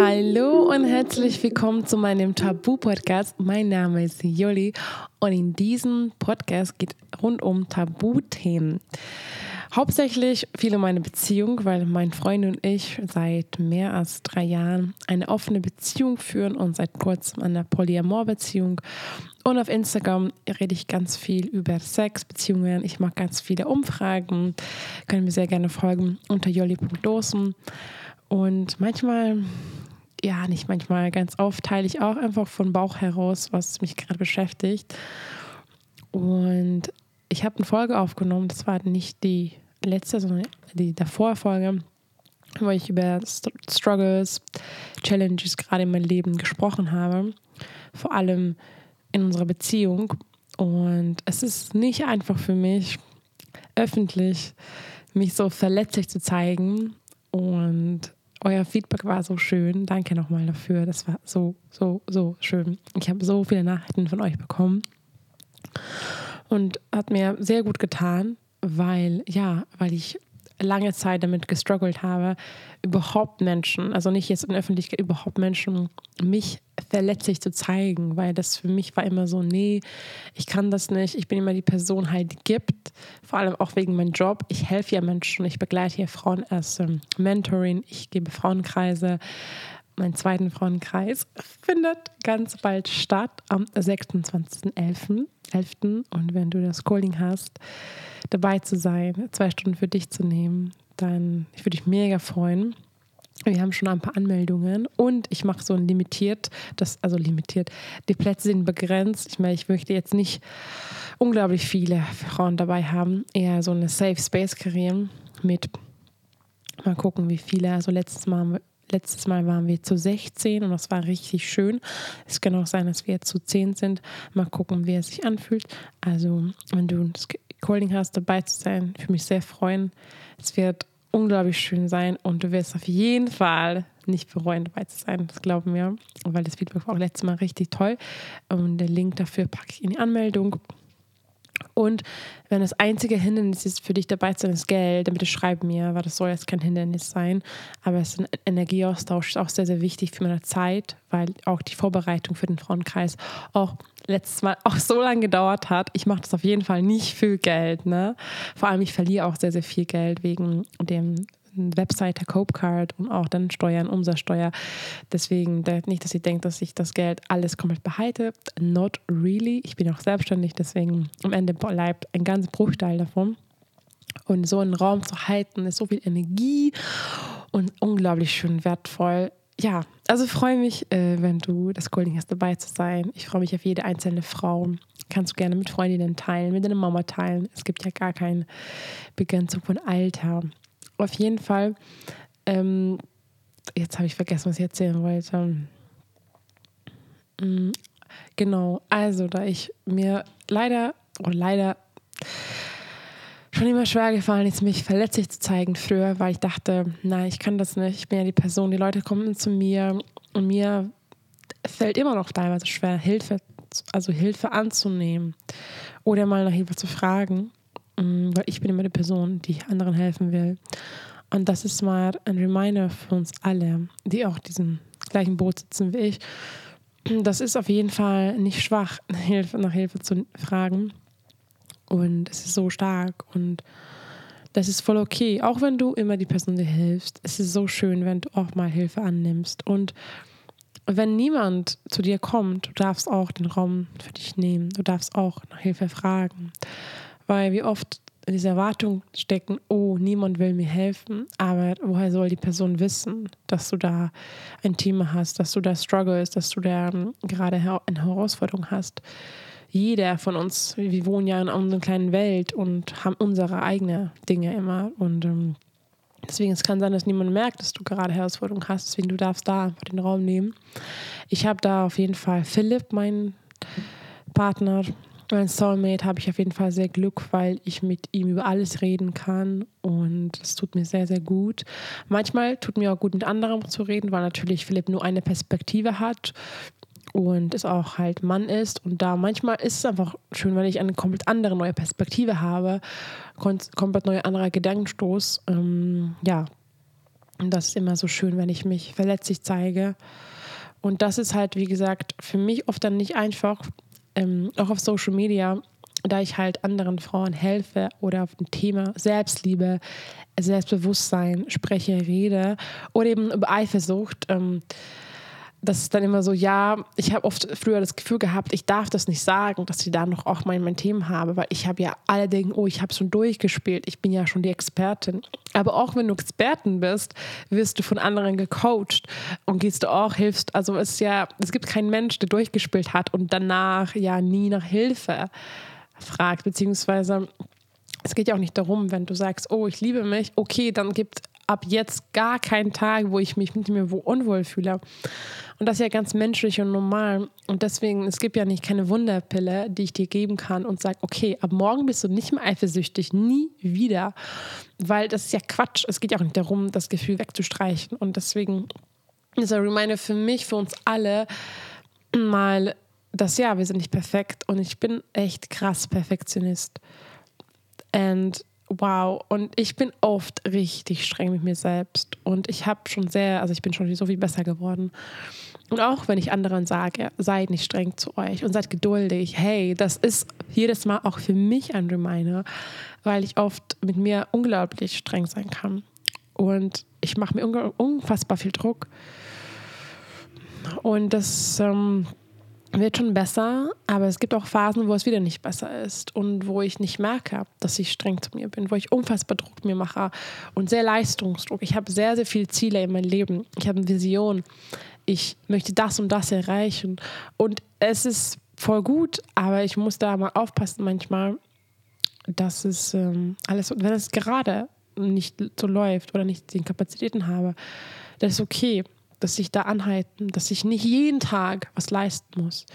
Hallo und herzlich willkommen zu meinem Tabu-Podcast. Mein Name ist Joli und in diesem Podcast geht rund um Tabuthemen. Hauptsächlich viel um meine Beziehung, weil mein Freund und ich seit mehr als drei Jahren eine offene Beziehung führen und seit kurzem eine Polyamor-Beziehung. Und auf Instagram rede ich ganz viel über Sex, Beziehungen. Ich mache ganz viele Umfragen. Können mir sehr gerne folgen unter jolli.dosen. Und manchmal, ja, nicht manchmal, ganz oft teile ich auch einfach von Bauch heraus, was mich gerade beschäftigt. Und ich habe eine Folge aufgenommen, das war nicht die letzte, sondern die davor Folge, wo ich über Struggles, Challenges gerade in meinem Leben gesprochen habe. Vor allem in unserer Beziehung. Und es ist nicht einfach für mich, öffentlich mich so verletzlich zu zeigen. Und euer Feedback war so schön. Danke nochmal dafür. Das war so, so, so schön. Ich habe so viele Nachrichten von euch bekommen. Und hat mir sehr gut getan, weil, ja, weil ich lange Zeit damit gestruggelt habe, überhaupt Menschen, also nicht jetzt in der Öffentlichkeit, überhaupt Menschen mich verletzlich zu zeigen, weil das für mich war immer so, nee, ich kann das nicht, ich bin immer die Person halt, die gibt, vor allem auch wegen meinem Job. Ich helfe ja Menschen, ich begleite ja Frauen als ähm, Mentoring, ich gebe Frauenkreise. Mein zweiten Frauenkreis findet ganz bald statt am 26.11. Und wenn du das Calling hast, dabei zu sein, zwei Stunden für dich zu nehmen, dann ich würde dich mega freuen. Wir haben schon ein paar Anmeldungen und ich mache so ein limitiert, das also limitiert. Die Plätze sind begrenzt. Ich meine, ich möchte jetzt nicht unglaublich viele Frauen dabei haben, eher so eine Safe Space kreieren mit mal gucken, wie viele. Also letztes Mal Letztes Mal waren wir zu 16 und das war richtig schön. Es kann auch sein, dass wir jetzt zu 10 sind. Mal gucken, wie es sich anfühlt. Also, wenn du das Calling hast, dabei zu sein. Ich würde mich sehr freuen. Es wird unglaublich schön sein und du wirst auf jeden Fall nicht bereuen, dabei zu sein. Das glauben wir, weil das Feedback war auch letztes Mal richtig toll. Und der Link dafür packe ich in die Anmeldung. Und wenn das einzige Hindernis ist, für dich dabei zu sein, ist Geld, dann bitte schreib mir, weil das soll jetzt kein Hindernis sein. Aber es ist ein Energieaustausch, ist auch sehr, sehr wichtig für meine Zeit, weil auch die Vorbereitung für den Frauenkreis auch letztes Mal auch so lange gedauert hat. Ich mache das auf jeden Fall nicht für Geld. Ne? Vor allem, ich verliere auch sehr, sehr viel Geld wegen dem Webseite Copecard und auch dann Steuern, Umsatzsteuer. Deswegen nicht, dass ihr denkt, dass ich das Geld alles komplett behalte. Not really. Ich bin auch selbstständig, deswegen am Ende bleibt ein ganz Bruchteil davon. Und so einen Raum zu halten, ist so viel Energie und unglaublich schön wertvoll. Ja, also freue mich, äh, wenn du das Calling hast, dabei zu sein. Ich freue mich auf jede einzelne Frau. Kannst du gerne mit Freundinnen teilen, mit deiner Mama teilen. Es gibt ja gar keine Begrenzung von Alter auf jeden Fall, ähm, jetzt habe ich vergessen, was ich erzählen wollte. Mhm, genau, also da ich mir leider, oder leider schon immer schwer gefallen ist, mich verletzlich zu zeigen früher, weil ich dachte, nein, ich kann das nicht, ich bin ja die Person, die Leute kommen zu mir und mir fällt immer noch teilweise schwer, Hilfe, also Hilfe anzunehmen oder mal nach Hilfe zu fragen. Mm, weil ich bin immer die Person, die anderen helfen will. Und das ist mal ein Reminder für uns alle, die auch diesen gleichen Boot sitzen wie ich. Das ist auf jeden Fall nicht schwach, nach Hilfe zu fragen. Und es ist so stark und das ist voll okay. Auch wenn du immer die Person dir hilfst. Es ist so schön, wenn du auch mal Hilfe annimmst. Und wenn niemand zu dir kommt, du darfst auch den Raum für dich nehmen. Du darfst auch nach Hilfe fragen weil wir oft in dieser Erwartung stecken, oh, niemand will mir helfen, aber woher soll die Person wissen, dass du da ein Thema hast, dass du da struggles, dass du da ähm, gerade eine Herausforderung hast. Jeder von uns, wir wohnen ja in unserer kleinen Welt und haben unsere eigenen Dinge immer und ähm, Deswegen es kann sein, dass niemand merkt, dass du gerade Herausforderungen hast. Deswegen du darfst da einfach den Raum nehmen. Ich habe da auf jeden Fall Philipp, meinen Partner, mein Soulmate habe ich auf jeden Fall sehr Glück, weil ich mit ihm über alles reden kann und es tut mir sehr, sehr gut. Manchmal tut mir auch gut, mit anderen zu reden, weil natürlich Philipp nur eine Perspektive hat und es auch halt Mann ist. Und da manchmal ist es einfach schön, wenn ich eine komplett andere neue Perspektive habe, komplett neuer anderer Gedankenstoß. Ähm, ja, Und das ist immer so schön, wenn ich mich verletzlich zeige. Und das ist halt, wie gesagt, für mich oft dann nicht einfach, ähm, auch auf Social Media, da ich halt anderen Frauen helfe oder auf ein Thema Selbstliebe, Selbstbewusstsein spreche, rede oder eben über Eifersucht. Ähm, das ist dann immer so, ja, ich habe oft früher das Gefühl gehabt, ich darf das nicht sagen, dass ich da noch auch mein, mein Thema habe, weil ich habe ja alle denken, oh, ich habe schon durchgespielt, ich bin ja schon die Expertin. Aber auch wenn du Expertin bist, wirst du von anderen gecoacht und gehst du auch, hilfst. Also es ist ja, es gibt keinen Mensch, der durchgespielt hat und danach ja nie nach Hilfe fragt, beziehungsweise es geht ja auch nicht darum, wenn du sagst, oh, ich liebe mich, okay, dann gibt ab jetzt gar keinen Tag, wo ich mich mit mir unwohl fühle. Und das ist ja ganz menschlich und normal. Und deswegen, es gibt ja nicht keine Wunderpille, die ich dir geben kann und sage, okay, ab morgen bist du nicht mehr eifersüchtig, nie wieder. Weil das ist ja Quatsch. Es geht ja auch nicht darum, das Gefühl wegzustreichen. Und deswegen ist ein Reminder für mich, für uns alle, mal, dass ja, wir sind nicht perfekt und ich bin echt krass Perfektionist. Und wow, und ich bin oft richtig streng mit mir selbst. Und ich habe schon sehr, also ich bin schon so viel besser geworden. Und auch wenn ich anderen sage, seid nicht streng zu euch und seid geduldig, hey, das ist jedes Mal auch für mich ein Reminder, weil ich oft mit mir unglaublich streng sein kann. Und ich mache mir unfassbar viel Druck. Und das ähm, wird schon besser, aber es gibt auch Phasen, wo es wieder nicht besser ist und wo ich nicht merke, dass ich streng zu mir bin, wo ich unfassbar Druck mir mache und sehr Leistungsdruck. Ich habe sehr, sehr viele Ziele in meinem Leben. Ich habe eine Vision ich möchte das und das erreichen. Und es ist voll gut, aber ich muss da mal aufpassen manchmal, dass es ähm, alles, wenn es gerade nicht so läuft oder nicht die Kapazitäten habe, das ist okay, dass ich da anhalten, dass ich nicht jeden Tag was leisten muss.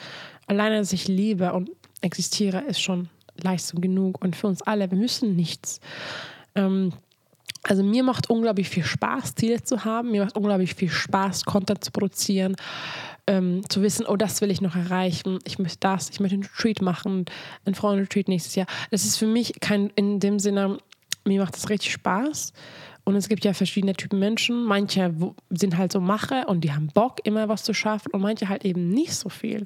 Alleine, dass ich lebe und existiere, ist schon Leistung genug. Und für uns alle, wir müssen nichts. Ähm, also mir macht unglaublich viel Spaß, Ziele zu haben. Mir macht unglaublich viel Spaß, Content zu produzieren, ähm, zu wissen, oh, das will ich noch erreichen. Ich möchte das, ich möchte einen Retreat machen, einen Frauenretreat nächstes Jahr. Das ist für mich kein, in dem Sinne, mir macht das richtig Spaß. Und es gibt ja verschiedene Typen Menschen. Manche sind halt so Mache und die haben Bock, immer was zu schaffen und manche halt eben nicht so viel.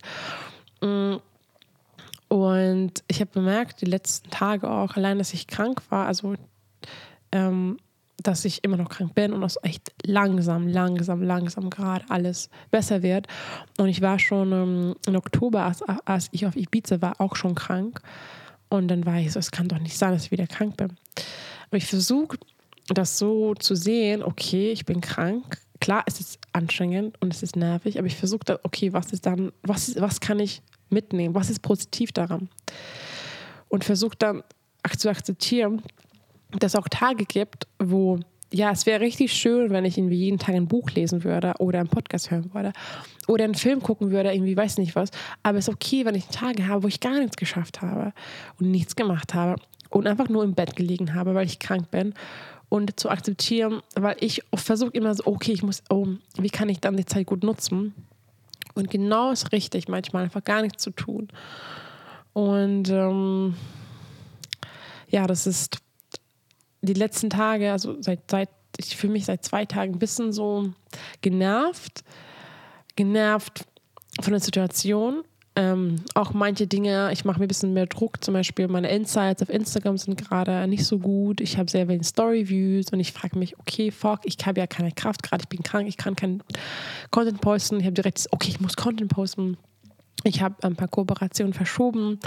Mm. Und ich habe bemerkt, die letzten Tage auch, allein, dass ich krank war, also ähm, dass ich immer noch krank bin und dass echt langsam, langsam, langsam gerade alles besser wird. Und ich war schon ähm, im Oktober, als, als ich auf Ibiza war, auch schon krank. Und dann war ich so, es kann doch nicht sein, dass ich wieder krank bin. Aber ich versuche das so zu sehen, okay, ich bin krank. Klar, es ist anstrengend und es ist nervig, aber ich versuche dann, okay, was ist dann, was, ist, was kann ich mitnehmen? Was ist positiv daran? Und versuche dann zu akzeptieren, dass es auch Tage gibt, wo ja, es wäre richtig schön, wenn ich irgendwie jeden Tag ein Buch lesen würde oder einen Podcast hören würde oder einen Film gucken würde, irgendwie weiß nicht was. Aber es ist okay, wenn ich Tage habe, wo ich gar nichts geschafft habe und nichts gemacht habe und einfach nur im Bett gelegen habe, weil ich krank bin und zu akzeptieren, weil ich versuche immer so, okay, ich muss, oh, wie kann ich dann die Zeit gut nutzen? Und genau ist richtig, manchmal einfach gar nichts zu tun. Und ähm, ja, das ist die letzten Tage, also seit, seit ich fühle mich seit zwei Tagen ein bisschen so genervt, genervt von der Situation. Ähm, auch manche Dinge, ich mache mir ein bisschen mehr Druck, zum Beispiel meine Insights auf Instagram sind gerade nicht so gut. Ich habe sehr wenig Story-Views und ich frage mich, okay, fuck, ich habe ja keine Kraft gerade, ich bin krank, ich kann keinen Content posten. Ich habe direkt, okay, ich muss Content posten. Ich habe ein paar Kooperationen verschoben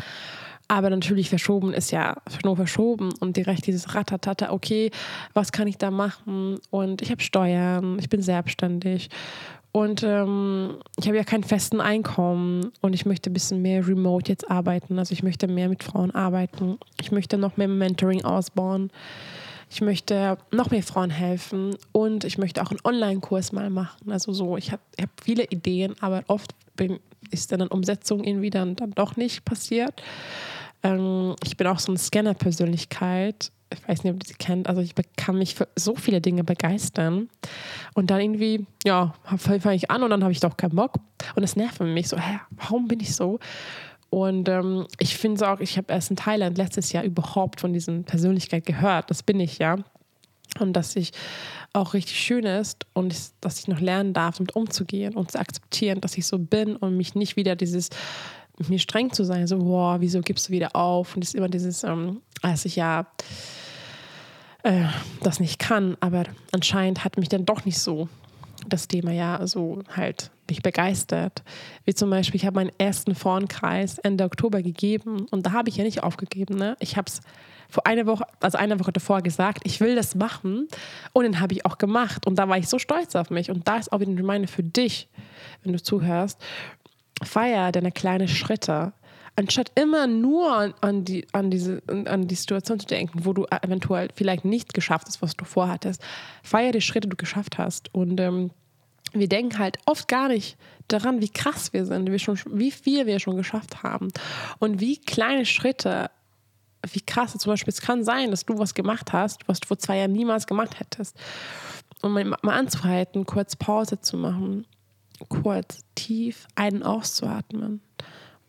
aber natürlich verschoben ist ja nur verschoben und direkt dieses Ratatata, okay, was kann ich da machen? Und ich habe Steuern, ich bin selbstständig und ähm, ich habe ja keinen festen Einkommen und ich möchte ein bisschen mehr remote jetzt arbeiten. Also ich möchte mehr mit Frauen arbeiten. Ich möchte noch mehr Mentoring ausbauen. Ich möchte noch mehr Frauen helfen und ich möchte auch einen Online-Kurs mal machen. Also so, ich habe hab viele Ideen, aber oft bin, ist dann eine Umsetzung irgendwie dann, dann doch nicht passiert. Ähm, ich bin auch so eine Scanner-Persönlichkeit. Ich weiß nicht, ob ihr sie kennt. Also ich kann mich für so viele Dinge begeistern. Und dann irgendwie, ja, fange ich an und dann habe ich doch keinen Bock. Und das nervt mich so, hä, warum bin ich so? Und ähm, ich finde es auch, ich habe erst in Thailand letztes Jahr überhaupt von dieser Persönlichkeit gehört. Das bin ich ja. und dass ich auch richtig schön ist und ich, dass ich noch lernen darf, damit umzugehen und zu akzeptieren, dass ich so bin und mich nicht wieder dieses mir streng zu sein, so, boah, wieso gibst du wieder auf? Und es ist immer dieses, ähm, als ich ja äh, das nicht kann, aber anscheinend hat mich dann doch nicht so das Thema ja so halt mich begeistert. Wie zum Beispiel, ich habe meinen ersten Frauenkreis Ende Oktober gegeben und da habe ich ja nicht aufgegeben. Ne? Ich habe es vor einer Woche, also eine Woche davor gesagt, ich will das machen und dann habe ich auch gemacht und da war ich so stolz auf mich und da ist auch wieder ein Reminder für dich, wenn du zuhörst, feier deine kleinen Schritte anstatt immer nur an, die, an, diese, an die Situation zu denken, wo du eventuell vielleicht nicht geschafft hast, was du vorhattest, feier die Schritte, die du geschafft hast. Und ähm, wir denken halt oft gar nicht daran, wie krass wir sind, wie, schon, wie viel wir schon geschafft haben und wie kleine Schritte, wie krass zum Beispiel es kann sein, dass du was gemacht hast, was du vor zwei Jahren niemals gemacht hättest. Und mal anzuhalten, kurz Pause zu machen, kurz tief einen auszuatmen.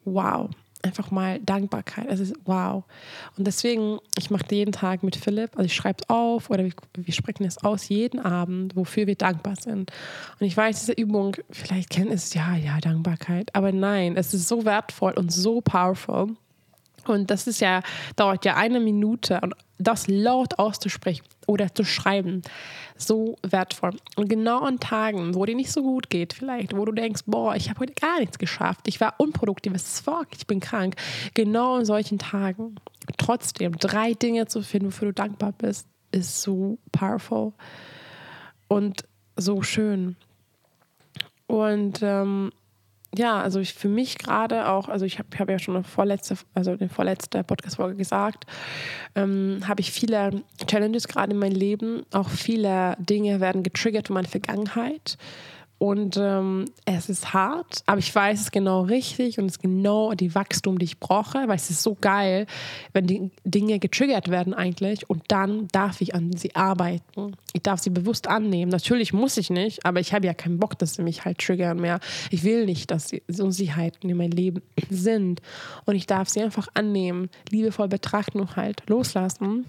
Wow, einfach mal Dankbarkeit. Es ist wow. Und deswegen, ich mache jeden Tag mit Philipp, also ich schreibe es auf oder wir, wir, sprechen es aus jeden Abend, wofür wir dankbar sind. Und ich weiß, diese Übung, vielleicht kennen es ja, ja, Dankbarkeit. Aber nein, es ist so wertvoll und so powerful. Und das ist ja, dauert ja eine Minute und das laut auszusprechen oder zu schreiben, so wertvoll. Und genau an Tagen, wo dir nicht so gut geht, vielleicht, wo du denkst, boah, ich habe heute gar nichts geschafft, ich war unproduktiv, es ist fuck, ich bin krank. Genau an solchen Tagen trotzdem drei Dinge zu finden, wofür du dankbar bist, ist so powerful und so schön. Und ähm, ja, also ich, für mich gerade auch, also ich habe hab ja schon eine vorletzte, also eine vorletzte Podcast-Folge gesagt, ähm, habe ich viele Challenges gerade in meinem Leben. Auch viele Dinge werden getriggert von meiner Vergangenheit. Und ähm, es ist hart, aber ich weiß es genau richtig und es ist genau die Wachstum, die ich brauche, weil es ist so geil, wenn die Dinge getriggert werden eigentlich und dann darf ich an sie arbeiten. Ich darf sie bewusst annehmen. Natürlich muss ich nicht, aber ich habe ja keinen Bock, dass sie mich halt triggern mehr. Ich will nicht, dass sie Unsicherheiten in meinem Leben sind und ich darf sie einfach annehmen, liebevoll betrachten und halt loslassen.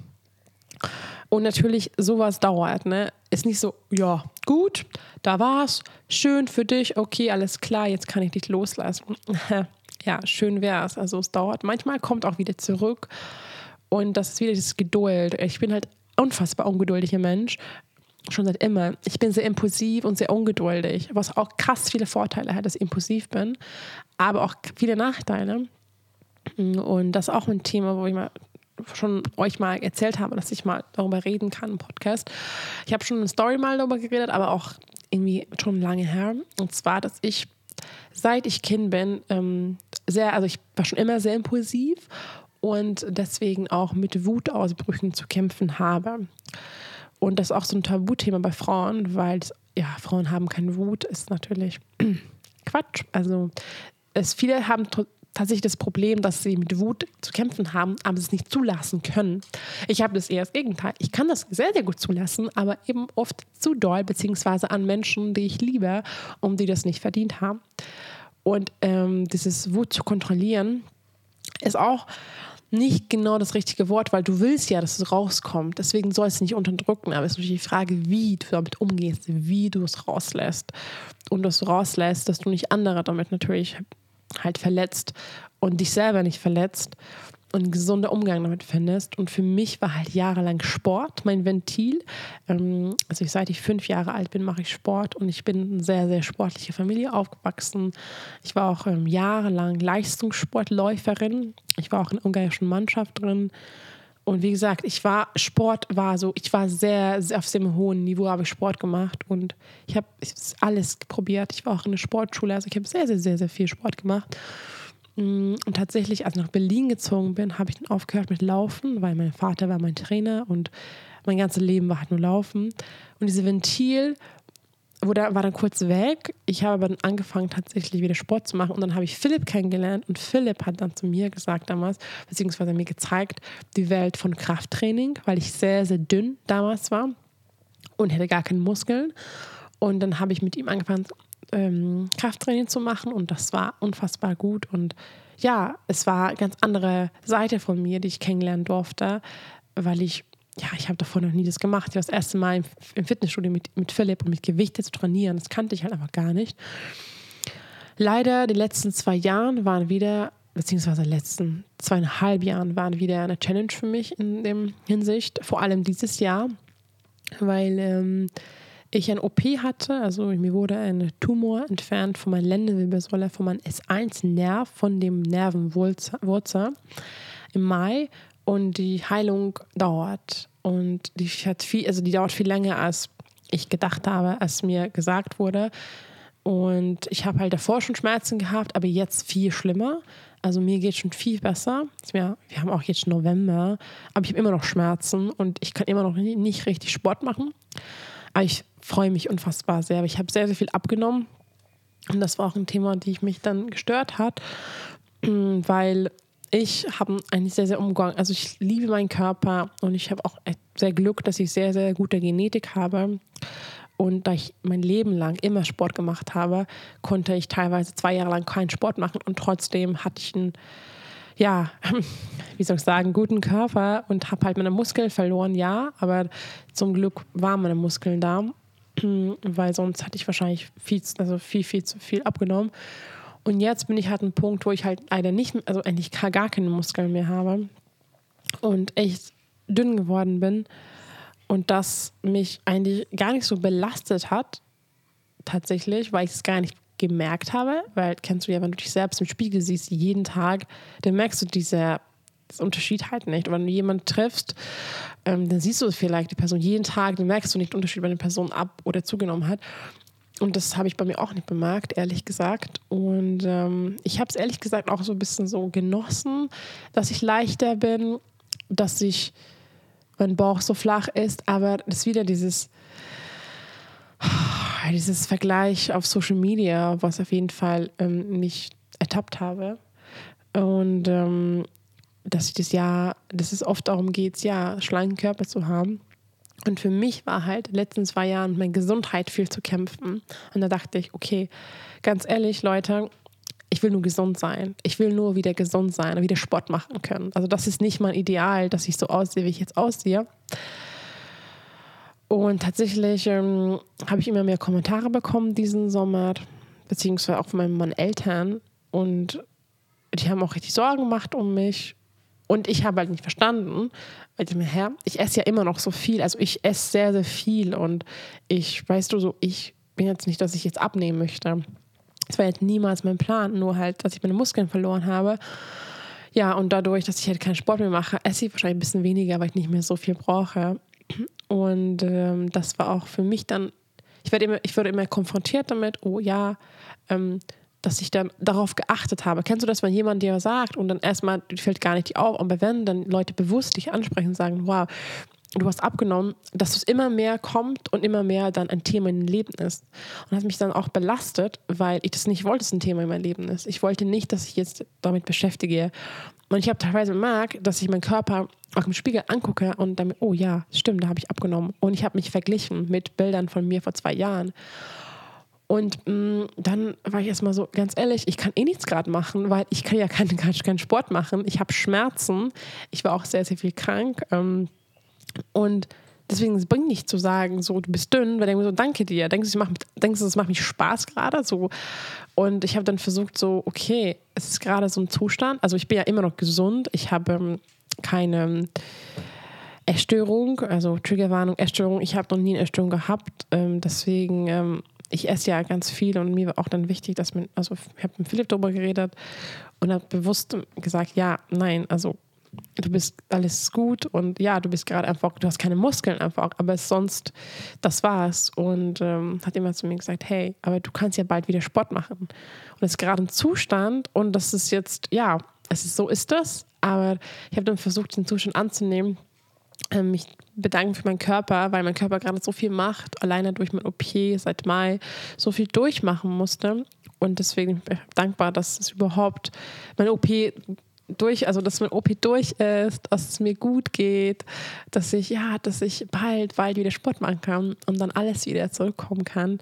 Und natürlich, sowas dauert, ne? Ist nicht so, ja, gut, da war's, schön für dich, okay, alles klar, jetzt kann ich dich loslassen. ja, schön wär's. Also es dauert. Manchmal kommt auch wieder zurück und das ist wieder das Geduld. Ich bin halt unfassbar ungeduldiger Mensch. Schon seit immer. Ich bin sehr impulsiv und sehr ungeduldig, was auch krass viele Vorteile hat, dass ich impulsiv bin, aber auch viele Nachteile. Und das ist auch ein Thema, wo ich mal schon euch mal erzählt habe, dass ich mal darüber reden kann im Podcast. Ich habe schon eine Story mal darüber geredet, aber auch irgendwie schon lange her. Und zwar, dass ich seit ich Kind bin, ähm, sehr, also ich war schon immer sehr impulsiv und deswegen auch mit Wutausbrüchen zu kämpfen habe. Und das ist auch so ein Tabuthema bei Frauen, weil ja, Frauen haben keine Wut, ist natürlich Quatsch. Also es, viele haben tatsächlich das Problem, dass sie mit Wut zu kämpfen haben, aber es nicht zulassen können. Ich habe das eher das Gegenteil. Ich kann das sehr, sehr gut zulassen, aber eben oft zu doll, beziehungsweise an Menschen, die ich liebe und die das nicht verdient haben. Und ähm, dieses Wut zu kontrollieren ist auch nicht genau das richtige Wort, weil du willst ja, dass es rauskommt. Deswegen soll es nicht unterdrücken. Aber es ist natürlich die Frage, wie du damit umgehst, wie du es rauslässt. Und das rauslässt, dass du nicht andere damit natürlich halt verletzt und dich selber nicht verletzt und einen gesunden Umgang damit findest. Und für mich war halt jahrelang Sport mein Ventil. Ähm, also ich, seit ich fünf Jahre alt bin, mache ich Sport und ich bin in eine sehr, sehr sportliche Familie aufgewachsen. Ich war auch ähm, jahrelang Leistungssportläuferin. Ich war auch in ungarischen Mannschaft drin. Und wie gesagt, ich war, Sport war so, ich war sehr, sehr auf sehr hohem Niveau, habe ich Sport gemacht und ich habe alles probiert. Ich war auch in der Sportschule, also ich habe sehr, sehr, sehr, sehr viel Sport gemacht. Mm, und tatsächlich, als ich nach Berlin gezogen bin, habe ich dann aufgehört mit Laufen, weil mein Vater war mein Trainer und mein ganzes Leben war halt nur Laufen. Und dieses Ventil wurde, war dann kurz weg. Ich habe aber dann angefangen, tatsächlich wieder Sport zu machen. Und dann habe ich Philipp kennengelernt. Und Philipp hat dann zu mir gesagt damals, beziehungsweise mir gezeigt, die Welt von Krafttraining, weil ich sehr, sehr dünn damals war und hätte gar keine Muskeln. Und dann habe ich mit ihm angefangen, ähm, Krafttraining zu machen. Und das war unfassbar gut. Und ja, es war eine ganz andere Seite von mir, die ich kennenlernen durfte, weil ich ja, ich habe davor noch nie das gemacht. Ich war das erste Mal im, im Fitnessstudio mit, mit Philipp und mit Gewichte zu trainieren. Das kannte ich halt einfach gar nicht. Leider, die letzten zwei Jahren waren wieder, beziehungsweise die letzten zweieinhalb Jahren waren wieder eine Challenge für mich in dem Hinsicht. Vor allem dieses Jahr, weil ähm, ich ein OP hatte, also mir wurde ein Tumor entfernt von meiner Lendenwirbelsäule, von meinem S1-Nerv, von dem Nervenwurzel im Mai und die Heilung dauert und die hat viel, also die dauert viel länger als ich gedacht habe, als mir gesagt wurde. Und ich habe halt davor schon Schmerzen gehabt, aber jetzt viel schlimmer. Also mir geht schon viel besser. wir haben auch jetzt November, aber ich habe immer noch Schmerzen und ich kann immer noch nicht richtig Sport machen. Aber ich freue mich unfassbar sehr. Ich habe sehr, sehr viel abgenommen. Und das war auch ein Thema, die mich dann gestört hat, weil ich habe eigentlich sehr, sehr umgegangen. Also ich liebe meinen Körper und ich habe auch sehr Glück, dass ich sehr, sehr gute Genetik habe. Und da ich mein Leben lang immer Sport gemacht habe, konnte ich teilweise zwei Jahre lang keinen Sport machen und trotzdem hatte ich einen, ja, wie soll ich sagen, guten Körper und habe halt meine Muskeln verloren, ja, aber zum Glück waren meine Muskeln da, weil sonst hatte ich wahrscheinlich viel, also viel, viel zu viel abgenommen. Und jetzt bin ich halt ein Punkt, wo ich halt leider nicht, also eigentlich gar keine Muskeln mehr habe und echt dünn geworden bin und das mich eigentlich gar nicht so belastet hat, tatsächlich, weil ich es gar nicht gemerkt habe, weil kennst du ja, wenn du dich selbst im Spiegel siehst, jeden Tag, dann merkst du diese Unterschied halt nicht. wenn du jemanden triffst, ähm, dann siehst du vielleicht die Person jeden Tag, dann merkst du nicht den Unterschied, wenn eine Person ab- oder zugenommen hat. Und das habe ich bei mir auch nicht bemerkt, ehrlich gesagt. Und ähm, ich habe es ehrlich gesagt auch so ein bisschen so genossen, dass ich leichter bin, dass ich mein Bauch so flach ist, aber das ist wieder dieses dieses Vergleich auf Social Media, was auf jeden Fall ähm, mich ertappt habe. Und ähm, dass ich das ja, dass es oft darum geht, ja, schlanken Körper zu haben. Und für mich war halt in den letzten zwei Jahren meine Gesundheit viel zu kämpfen. Und da dachte ich, okay, ganz ehrlich, Leute, ich will nur gesund sein. Ich will nur wieder gesund sein und wieder Sport machen können. Also das ist nicht mein Ideal, dass ich so aussehe, wie ich jetzt aussehe. Und tatsächlich ähm, habe ich immer mehr Kommentare bekommen diesen Sommer, beziehungsweise auch von meinen Eltern. Und die haben auch richtig Sorgen gemacht um mich. Und ich habe halt nicht verstanden, weil ich mir, Herr, ich esse ja immer noch so viel. Also ich esse sehr, sehr viel. Und ich, weißt du, so, ich bin jetzt nicht, dass ich jetzt abnehmen möchte. Das war jetzt niemals mein Plan, nur halt, dass ich meine Muskeln verloren habe. Ja, und dadurch, dass ich halt keinen Sport mehr mache, esse ich wahrscheinlich ein bisschen weniger, weil ich nicht mehr so viel brauche. Und ähm, das war auch für mich dann, ich werde immer, ich wurde immer konfrontiert damit, oh ja, ähm, dass ich dann darauf geachtet habe. Kennst du das, wenn jemand dir sagt und dann erstmal fällt gar nicht auf, aber wenn dann Leute bewusst dich ansprechen und sagen, wow, du hast abgenommen, dass es immer mehr kommt und immer mehr dann ein Thema in deinem Leben ist. Und hat mich dann auch belastet, weil ich das nicht wollte, dass ein Thema in meinem Leben ist. Ich wollte nicht, dass ich jetzt damit beschäftige. Und ich habe teilweise gemerkt, dass ich meinen Körper auch im Spiegel angucke und damit, oh ja, stimmt, da habe ich abgenommen. Und ich habe mich verglichen mit Bildern von mir vor zwei Jahren. Und mh, mm, dann war ich erstmal so, ganz ehrlich, ich kann eh nichts gerade machen, weil ich kann ja keinen, keinen Sport machen. Ich habe Schmerzen. Ich war auch sehr, sehr viel krank. Ähm, und deswegen es bringt nicht zu sagen, so du bist dünn, weil ich so, danke dir. Denkst du, mach, denkst du, es macht mich Spaß gerade? So. Und ich habe dann versucht, so, okay, es ist gerade so ein Zustand. Also ich bin ja immer noch gesund. Ich habe ähm, keine Essstörung, also Triggerwarnung, Essstörung. Ich habe noch nie eine Essstörung gehabt. Ähm, deswegen, ähm, ich esse ja ganz viel und mir war auch dann wichtig, dass man, also ich habe mit Philipp darüber geredet und habe bewusst gesagt, ja, nein, also du bist alles gut und ja, du bist gerade einfach, du hast keine Muskeln einfach, aber sonst, das war's. Und ähm, hat jemand zu mir gesagt, hey, aber du kannst ja bald wieder Sport machen. Und das ist gerade ein Zustand und das ist jetzt, ja, es ist so ist das, aber ich habe dann versucht, den Zustand anzunehmen, mich bedanken für meinen Körper, weil mein Körper gerade so viel macht, alleine durch mein OP seit Mai so viel durchmachen musste. Und deswegen bin ich dankbar, dass es überhaupt mein OP durch, also dass mein OP durch ist, dass es mir gut geht, dass ich, ja, dass ich bald, bald wieder Sport machen kann und dann alles wieder zurückkommen kann.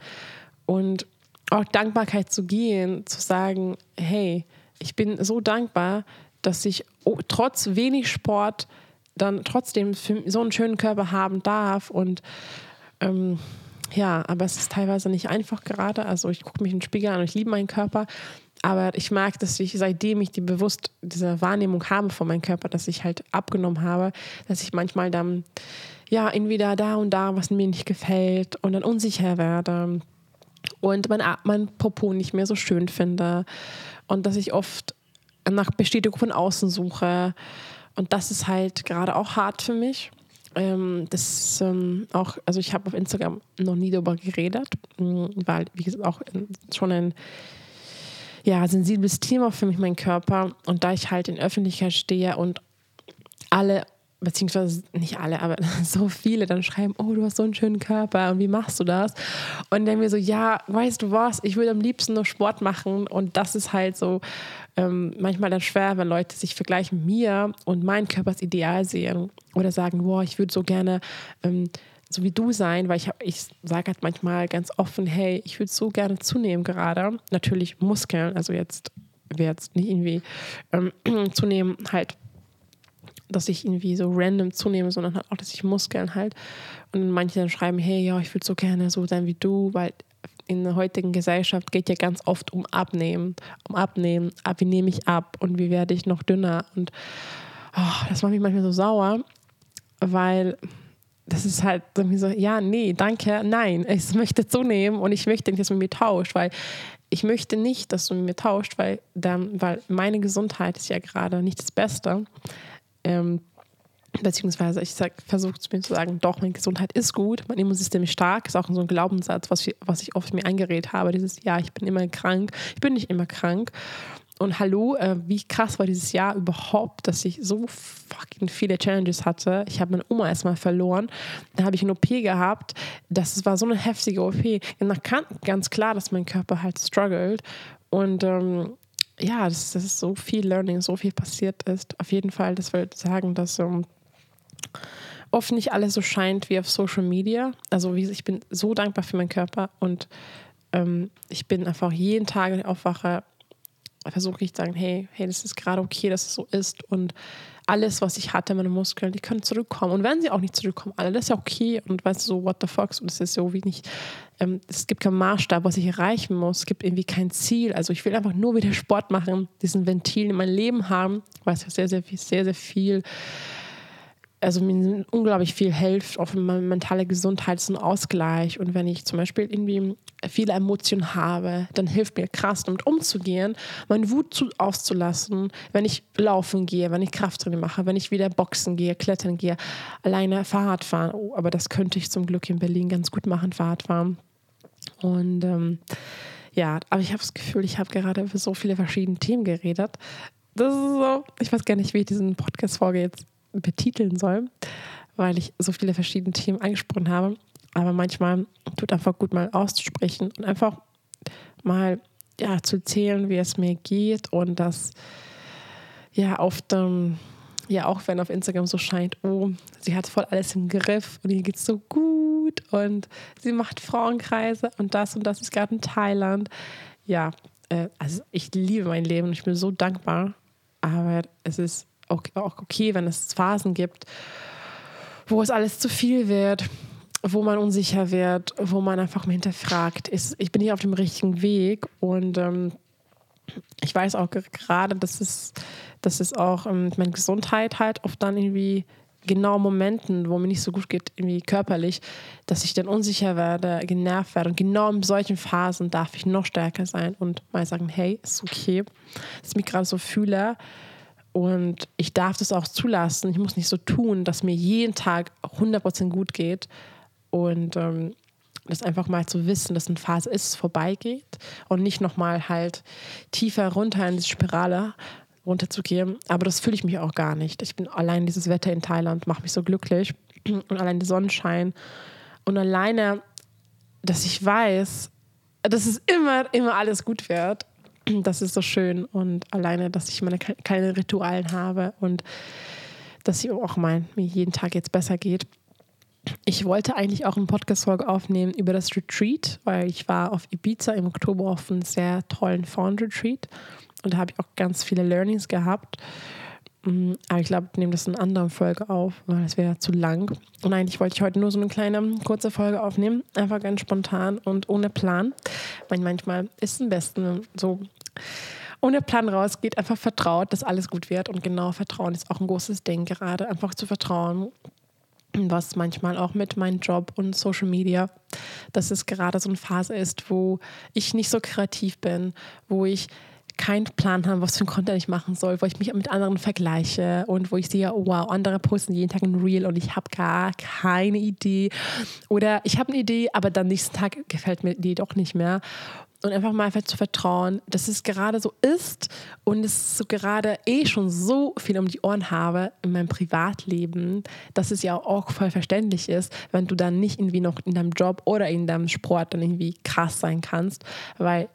Und auch Dankbarkeit zu gehen, zu sagen, hey, ich bin so dankbar, dass ich trotz wenig Sport dann trotzdem so einen schönen Körper haben darf und ähm, ja, aber es ist teilweise nicht einfach gerade. Also ich gucke mich in den Spiegel an und ich liebe meinen Körper. Aber ich merke, dass ich, seitdem ich die bewusst diese Wahrnehmung habe von meinem Körper, dass ich halt abgenommen habe, dass ich manchmal dann, ja, entweder da und da, was mir nicht gefällt und dann unsicher werde und mein, mein Popo nicht mehr so schön finde und dass ich oft nach Bestätigung von außen suche. Und das ist halt gerade auch hart für mich. Ähm, das ähm, auch, also ich habe auf Instagram noch nie darüber geredet, mm, weil, wie gesagt, auch schon ein ja, sensibles Thema für mich, mein Körper. Und da ich halt in Öffentlichkeit stehe und alle, beziehungsweise nicht alle, aber so viele dann schreiben, oh, du hast so einen schönen Körper und wie machst du das? Und dann mir so, ja, weißt du was, ich würde am liebsten nur Sport machen und das ist halt so ähm, manchmal dann schwer, wenn Leute sich vergleichen mit mir und mein Körper als Ideal sehen oder sagen, boah, ich würde so gerne ähm, so wie du sein, weil ich, ich sage halt manchmal ganz offen, hey, ich würde so gerne zunehmen gerade. Natürlich Muskeln, also jetzt wäre jetzt nicht irgendwie ähm, zunehmen halt, dass ich irgendwie so random zunehme, sondern halt auch, dass ich Muskeln halt. Und manche dann schreiben, hey, ja, ich würde so gerne so sein wie du, weil in der heutigen Gesellschaft geht ja ganz oft um Abnehmen, um Abnehmen, ab, wie nehme ich ab und wie werde ich noch dünner und oh, das macht mich manchmal so sauer, weil das ist halt so, ja, nee, danke, nein, ich möchte zunehmen und ich möchte nicht, dass mit mir tauscht, weil ich möchte nicht, dass du mir tauscht, weil, dann, weil meine Gesundheit ist ja gerade nicht das Beste. Ähm, beziehungsweise ich versuche mir zu sagen, doch, meine Gesundheit ist gut, mein Immunsystem ist stark, ist auch so ein Glaubenssatz, was ich, was ich oft mir eingeredet habe, dieses, ja, ich bin immer krank, ich bin nicht immer krank und hallo, äh, wie krass war dieses Jahr überhaupt, dass ich so fucking viele Challenges hatte. Ich habe meine Oma erstmal verloren. Dann habe ich eine OP gehabt. Das war so eine heftige OP. Ganz klar, dass mein Körper halt struggelt. Und ähm, ja, das, das, ist so viel Learning, so viel passiert ist. Auf jeden Fall, das würde sagen, dass ähm, oft nicht alles so scheint wie auf Social Media. Also wie, ich bin so dankbar für meinen Körper und ähm, ich bin einfach jeden Tag, wenn ich aufwache, versuche ich zu sagen, hey, hey, das ist gerade okay, dass es so ist und alles, was ich hatte, meine Muskeln, die können zurückkommen. Und wenn sie auch nicht zurückkommen, alle, das ist ja okay. Und weißt du, so, what the fuck, und es ist so wie nicht, ähm, es gibt keinen Maßstab, was ich erreichen muss. Es gibt irgendwie kein Ziel. Also ich will einfach nur wieder Sport machen, diesen Ventil in mein Leben haben, weil es sehr, sehr, sehr, sehr viel also mir unglaublich viel hilft, auch meine mentale Gesundheit ist ein Ausgleich. Und wenn ich zum Beispiel irgendwie viele Emotionen habe, dann hilft mir krass, damit umzugehen, meine Wut zu, auszulassen, wenn ich laufen gehe, wenn ich Krafttraining mache, wenn ich wieder boxen gehe, klettern gehe, alleine Fahrrad fahren. Oh, aber das könnte ich zum Glück in Berlin ganz gut machen, Fahrradfahren. Und ähm, ja, aber ich habe das Gefühl, ich habe gerade über so viele verschiedene Themen geredet. Das ist so, ich weiß gar nicht, wie ich diesen Podcast-Folge jetzt betiteln soll, weil ich so viele verschiedene Themen angesprochen habe. Aber manchmal tut einfach gut, mal auszusprechen und einfach mal ja, zu erzählen, wie es mir geht und das ja oft, ähm, ja auch wenn auf Instagram so scheint, oh, sie hat voll alles im Griff und ihr geht so gut und sie macht Frauenkreise und das und das ist gerade in Thailand. Ja, äh, also ich liebe mein Leben und ich bin so dankbar, aber es ist auch okay, wenn es Phasen gibt, wo es alles zu viel wird, wo man unsicher wird, wo man einfach mal hinterfragt, ist, ich bin hier auf dem richtigen Weg und ähm, ich weiß auch gerade, dass es, dass es auch ähm, meine Gesundheit halt oft dann irgendwie genau Momenten, wo mir nicht so gut geht, irgendwie körperlich, dass ich dann unsicher werde, genervt werde. Und genau in solchen Phasen darf ich noch stärker sein und mal sagen, hey, ist okay, dass ich mich gerade so fühle. Und ich darf das auch zulassen. Ich muss nicht so tun, dass mir jeden Tag 100% gut geht. Und ähm, das einfach mal zu wissen, dass eine Phase ist, vorbeigeht und nicht nochmal halt tiefer runter in die Spirale runterzugehen. Aber das fühle ich mich auch gar nicht. Ich bin allein dieses Wetter in Thailand macht mich so glücklich und allein der Sonnenschein und alleine, dass ich weiß, dass es immer, immer alles gut wird das ist so schön und alleine, dass ich meine kleinen Ritualen habe und dass ich auch mein, mir jeden Tag jetzt besser geht. Ich wollte eigentlich auch einen Podcast-Folge aufnehmen über das Retreat, weil ich war auf Ibiza im Oktober auf einem sehr tollen Fawn-Retreat und da habe ich auch ganz viele Learnings gehabt. Mm, aber ich glaube, ich nehme das in einer anderen Folge auf, weil das wäre zu lang. Und eigentlich wollte ich heute nur so eine kleine, kurze Folge aufnehmen. Einfach ganz spontan und ohne Plan. Weil manchmal ist es am besten so ohne Plan rausgeht, einfach vertraut, dass alles gut wird. Und genau Vertrauen ist auch ein großes Ding gerade. Einfach zu vertrauen, was manchmal auch mit meinem Job und Social Media, dass es gerade so eine Phase ist, wo ich nicht so kreativ bin, wo ich keinen Plan haben, was für ein Content ich machen soll, wo ich mich mit anderen vergleiche und wo ich sehe, oh wow, andere posten jeden Tag ein Reel und ich habe gar keine Idee. Oder ich habe eine Idee, aber dann nächsten Tag gefällt mir die doch nicht mehr. Und einfach mal zu vertrauen, dass es gerade so ist und es so gerade eh schon so viel um die Ohren habe in meinem Privatleben, dass es ja auch voll verständlich ist, wenn du dann nicht irgendwie noch in deinem Job oder in deinem Sport dann irgendwie krass sein kannst, weil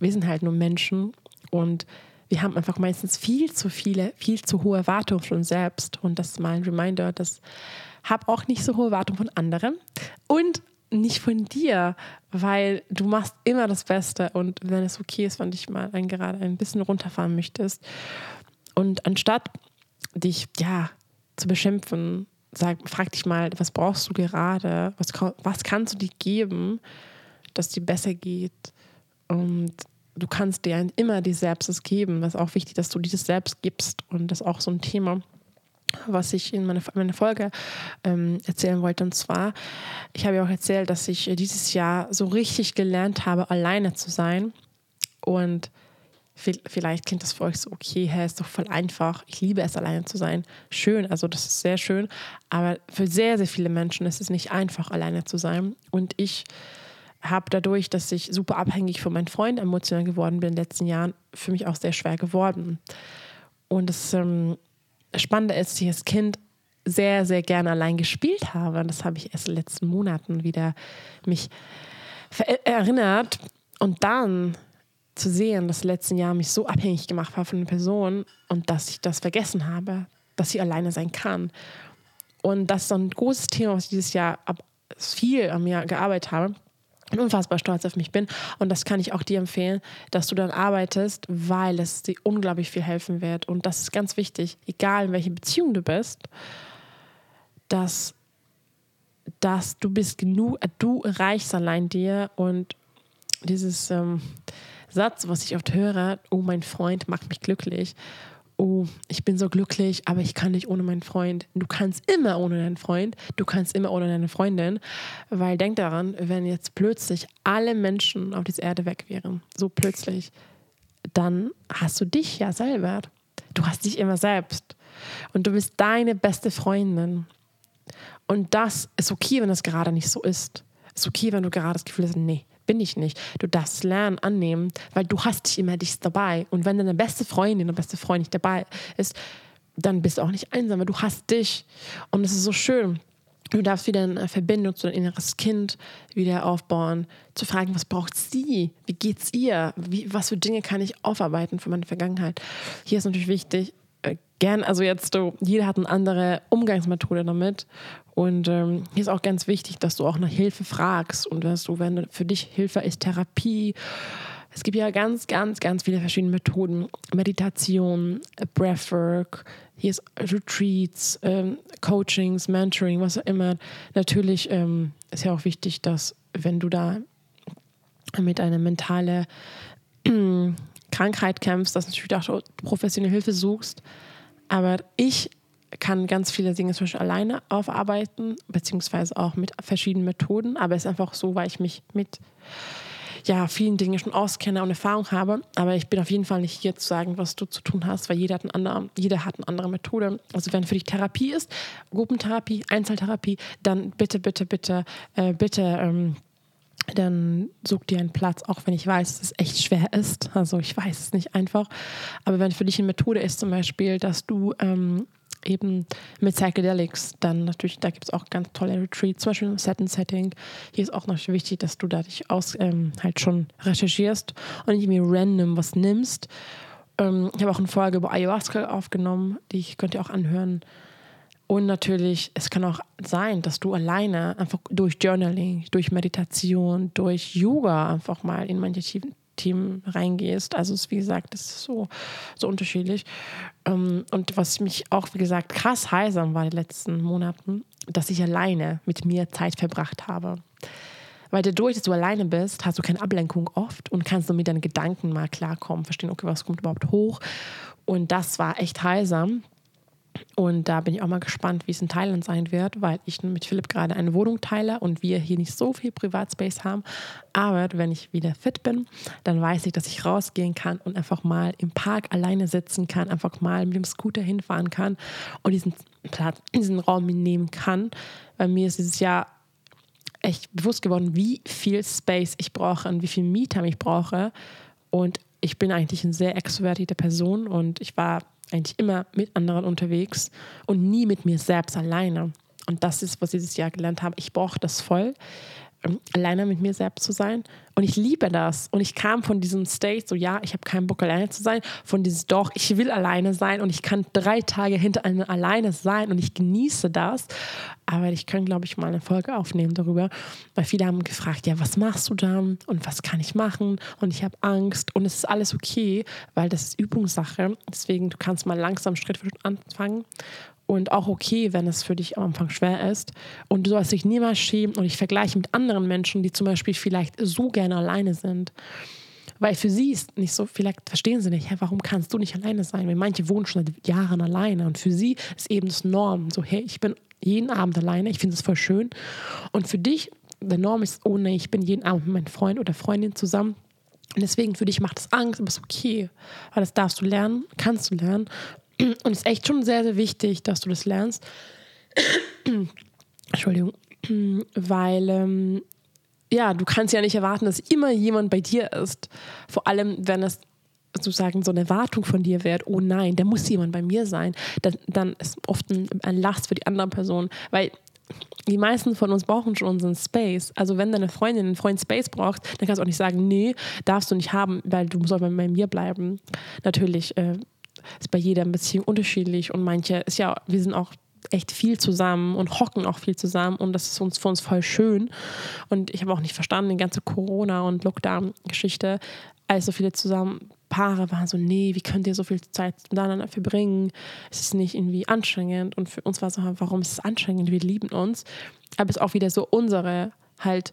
wir sind halt nur Menschen und wir haben einfach meistens viel zu viele, viel zu hohe Erwartungen von uns selbst. Und das ist mal ein Reminder, dass hab auch nicht so hohe Erwartungen von anderen und nicht von dir, weil du machst immer das Beste. Und wenn es okay ist, wenn dich mal ein, gerade ein bisschen runterfahren möchtest und anstatt dich ja zu beschimpfen, sag, frag dich mal, was brauchst du gerade? Was, was kannst du dir geben, dass dir besser geht? Und du kannst dir immer dir selbst geben. Das ist auch wichtig, dass du dir das selbst gibst. Und das ist auch so ein Thema, was ich in meiner, meiner Folge ähm, erzählen wollte. Und zwar, ich habe ja auch erzählt, dass ich dieses Jahr so richtig gelernt habe, alleine zu sein. Und vielleicht klingt das für euch so, okay, hä, ist doch voll einfach. Ich liebe es, alleine zu sein. Schön, also das ist sehr schön. Aber für sehr, sehr viele Menschen ist es nicht einfach, alleine zu sein. Und ich habe dadurch, dass ich super abhängig von meinen Freunden emotional geworden bin in den letzten Jahren, für mich auch sehr schwer geworden. Und das ähm, Spannende ist, dass ich als Kind sehr, sehr gerne allein gespielt habe. Und das habe ich erst in den letzten Monaten wieder mich erinnert. Und dann zu sehen, dass letzten Jahr mich so abhängig gemacht war von einer Person und dass ich das vergessen habe, dass sie alleine sein kann. Und das ist so ein großes Thema, was ich dieses Jahr viel an mir gearbeitet habe unfassbar stolz auf mich bin. Und das kann ich auch dir empfehlen, dass du dann arbeitest, weil es dir unglaublich viel helfen wird. Und das ist ganz wichtig, egal in welcher Beziehung du bist, dass, dass du bist genug, du reichst allein dir und dieses ähm, Satz, was ich oft höre, oh mein Freund macht mich glücklich oh, ich bin so glücklich, aber ich kann nicht ohne meinen Freund. Du kannst immer ohne deinen Freund, du kannst immer ohne deine Freundin, weil denk daran, wenn jetzt plötzlich alle Menschen auf dieser Erde weg wären, so plötzlich, dann hast du dich ja selber. Du hast dich immer selbst und du bist deine beste Freundin. Und das ist okay, wenn das gerade nicht so ist. Ist okay, wenn du gerade das Gefühl hast, nee, bin ich nicht. Du darfst lernen, annehmen, weil du hast dich immer dich dabei. Und wenn deine beste Freundin oder beste Freund nicht dabei ist, dann bist du auch nicht einsam, weil du hast dich. Und es ist so schön. Du darfst wieder eine Verbindung zu deinem inneres Kind wieder aufbauen, zu fragen, was braucht sie? Wie geht's ihr? Wie, was für Dinge kann ich aufarbeiten für meine Vergangenheit? Hier ist natürlich wichtig, äh, gern, also jetzt, du, jeder hat eine andere Umgangsmethode damit. Und ähm, hier ist auch ganz wichtig, dass du auch nach Hilfe fragst und dass du, wenn für dich Hilfe ist, Therapie. Es gibt ja ganz, ganz, ganz viele verschiedene Methoden. Meditation, Breathwork, hier ist Retreats, ähm, Coachings, Mentoring, was auch immer. Natürlich ähm, ist ja auch wichtig, dass wenn du da mit einer mentalen Krankheit kämpfst, dass du natürlich auch professionelle Hilfe suchst. Aber ich kann ganz viele Dinge zum Beispiel alleine aufarbeiten, beziehungsweise auch mit verschiedenen Methoden. Aber es ist einfach so, weil ich mich mit ja, vielen Dingen schon auskenne und Erfahrung habe. Aber ich bin auf jeden Fall nicht hier zu sagen, was du zu tun hast, weil jeder hat, eine andere, jeder hat eine andere Methode. Also wenn für dich Therapie ist, Gruppentherapie, Einzeltherapie, dann bitte, bitte, bitte, äh, bitte ähm, dann such dir einen Platz, auch wenn ich weiß, dass es echt schwer ist. Also ich weiß es nicht einfach. Aber wenn für dich eine Methode ist, zum Beispiel, dass du ähm, eben mit Psychedelics, dann natürlich, da gibt es auch ganz tolle Retreats, zum Beispiel im Set Setting. Hier ist auch noch wichtig, dass du da dich aus, ähm, halt schon recherchierst und nicht irgendwie random was nimmst. Ähm, ich habe auch eine Folge über Ayahuasca aufgenommen, die könnt ihr auch anhören. Und natürlich, es kann auch sein, dass du alleine einfach durch Journaling, durch Meditation, durch Yoga einfach mal in manche tiefen, Themen reingehst. Also es, wie gesagt, das ist so, so unterschiedlich. Ähm, und was mich auch, wie gesagt, krass heilsam war in den letzten Monaten, dass ich alleine mit mir Zeit verbracht habe. Weil dadurch, dass du alleine bist, hast du keine Ablenkung oft und kannst du mit deinen Gedanken mal klarkommen, verstehen, okay, was kommt überhaupt hoch. Und das war echt heilsam. Und da bin ich auch mal gespannt, wie es in Thailand sein wird, weil ich mit Philipp gerade eine Wohnung teile und wir hier nicht so viel Privatspace haben. Aber wenn ich wieder fit bin, dann weiß ich, dass ich rausgehen kann und einfach mal im Park alleine sitzen kann, einfach mal mit dem Scooter hinfahren kann und diesen Platz, diesen Raum nehmen kann. Bei mir ist dieses Jahr echt bewusst geworden, wie viel Space ich brauche und wie viel Me-Time ich brauche. Und ich bin eigentlich eine sehr extrovertierte Person und ich war eigentlich immer mit anderen unterwegs und nie mit mir selbst alleine. Und das ist, was ich dieses Jahr gelernt habe. Ich brauche das voll, alleine mit mir selbst zu sein. Und ich liebe das. Und ich kam von diesem State, so ja, ich habe keinen Bock alleine zu sein, von diesem doch, ich will alleine sein und ich kann drei Tage hinter einem alleine sein und ich genieße das. Aber ich kann, glaube ich, mal eine Folge aufnehmen darüber, weil viele haben gefragt, ja, was machst du dann und was kann ich machen und ich habe Angst und es ist alles okay, weil das ist Übungssache. Deswegen, du kannst mal langsam Schritt für Schritt anfangen und auch okay, wenn es für dich am Anfang schwer ist. Und du sollst dich niemals schämen und dich vergleichen mit anderen Menschen, die zum Beispiel vielleicht so gerne alleine sind. Weil für sie ist nicht so, vielleicht verstehen sie nicht, hey, warum kannst du nicht alleine sein? Weil manche wohnen schon seit Jahren alleine und für sie ist eben das Norm. So, hey, ich bin jeden Abend alleine, ich finde es voll schön. Und für dich, der Norm ist, oh nee, ich bin jeden Abend mit meinem Freund oder Freundin zusammen. Und deswegen für dich macht es Angst, aber es ist okay. Weil das darfst du lernen, kannst du lernen. Und es ist echt schon sehr, sehr wichtig, dass du das lernst. Entschuldigung. Weil, ähm, ja, du kannst ja nicht erwarten, dass immer jemand bei dir ist. Vor allem, wenn es sozusagen so eine Erwartung von dir wird, oh nein, da muss jemand bei mir sein, dann, dann ist oft ein, ein Last für die andere Person. Weil die meisten von uns brauchen schon unseren Space. Also wenn deine Freundin einen Freund Space braucht, dann kannst du auch nicht sagen, nee, darfst du nicht haben, weil du musst bei mir bleiben. Natürlich äh, ist bei jeder Beziehung unterschiedlich und manche ist ja, wir sind auch echt viel zusammen und hocken auch viel zusammen und das ist uns für uns voll schön. Und ich habe auch nicht verstanden, die ganze Corona- und Lockdown-Geschichte, als so viele zusammen Paare waren so, nee, wie könnt ihr so viel Zeit miteinander verbringen? Es ist nicht irgendwie anstrengend. Und für uns war es so, warum ist es anstrengend? Wir lieben uns. Aber es ist auch wieder so unsere halt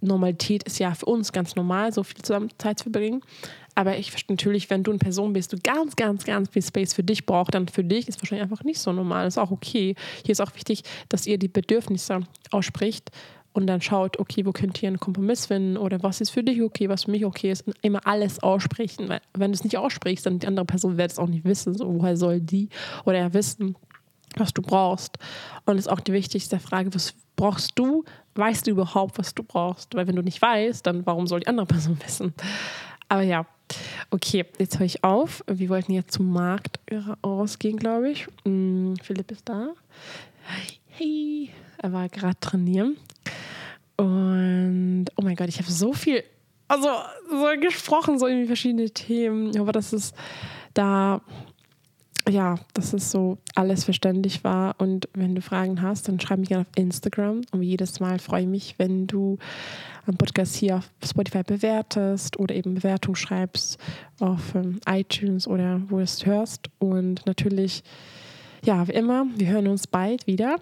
Normalität ist ja für uns ganz normal, so viel zusammen Zeit zu verbringen. Aber ich verstehe natürlich, wenn du eine Person bist, du ganz, ganz, ganz viel Space für dich brauchst, dann für dich ist wahrscheinlich einfach nicht so normal. Das ist auch okay. Hier ist auch wichtig, dass ihr die Bedürfnisse ausspricht und dann schaut, okay, wo könnt ihr einen Kompromiss finden oder was ist für dich okay, was für mich okay ist. Und immer alles aussprechen. Weil wenn du es nicht aussprichst, dann die andere Person wird es auch nicht wissen. So, woher soll die oder er wissen, was du brauchst? Und das ist auch die wichtigste Frage, was brauchst du? Weißt du überhaupt, was du brauchst? Weil wenn du nicht weißt, dann warum soll die andere Person wissen? Aber ja, Okay, jetzt höre ich auf. Wir wollten jetzt zum Markt rausgehen, glaube ich. Hm, Philipp ist da. Hey, er war gerade trainieren. Und oh mein Gott, ich habe so viel, also so gesprochen, so irgendwie verschiedene Themen. Ich hoffe, dass es da ja, dass es so alles verständlich war. Und wenn du Fragen hast, dann schreib mich gerne auf Instagram. Und jedes Mal freue ich mich, wenn du einen Podcast hier auf Spotify bewertest oder eben Bewertung schreibst auf ähm, iTunes oder wo du es hörst. Und natürlich, ja, wie immer, wir hören uns bald wieder.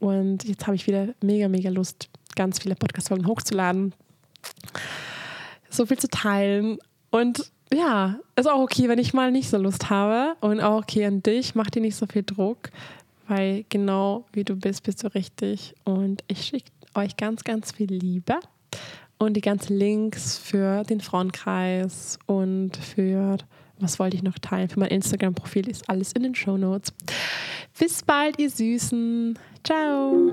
Und jetzt habe ich wieder mega, mega Lust, ganz viele Podcast-Folgen hochzuladen, so viel zu teilen. Und ja, ist auch okay, wenn ich mal nicht so Lust habe. Und auch okay an dich, mach dir nicht so viel Druck, weil genau wie du bist, bist du richtig. Und ich schicke euch ganz, ganz viel Liebe und die ganzen Links für den Frauenkreis und für, was wollte ich noch teilen, für mein Instagram-Profil ist alles in den Show Notes. Bis bald, ihr Süßen. Ciao.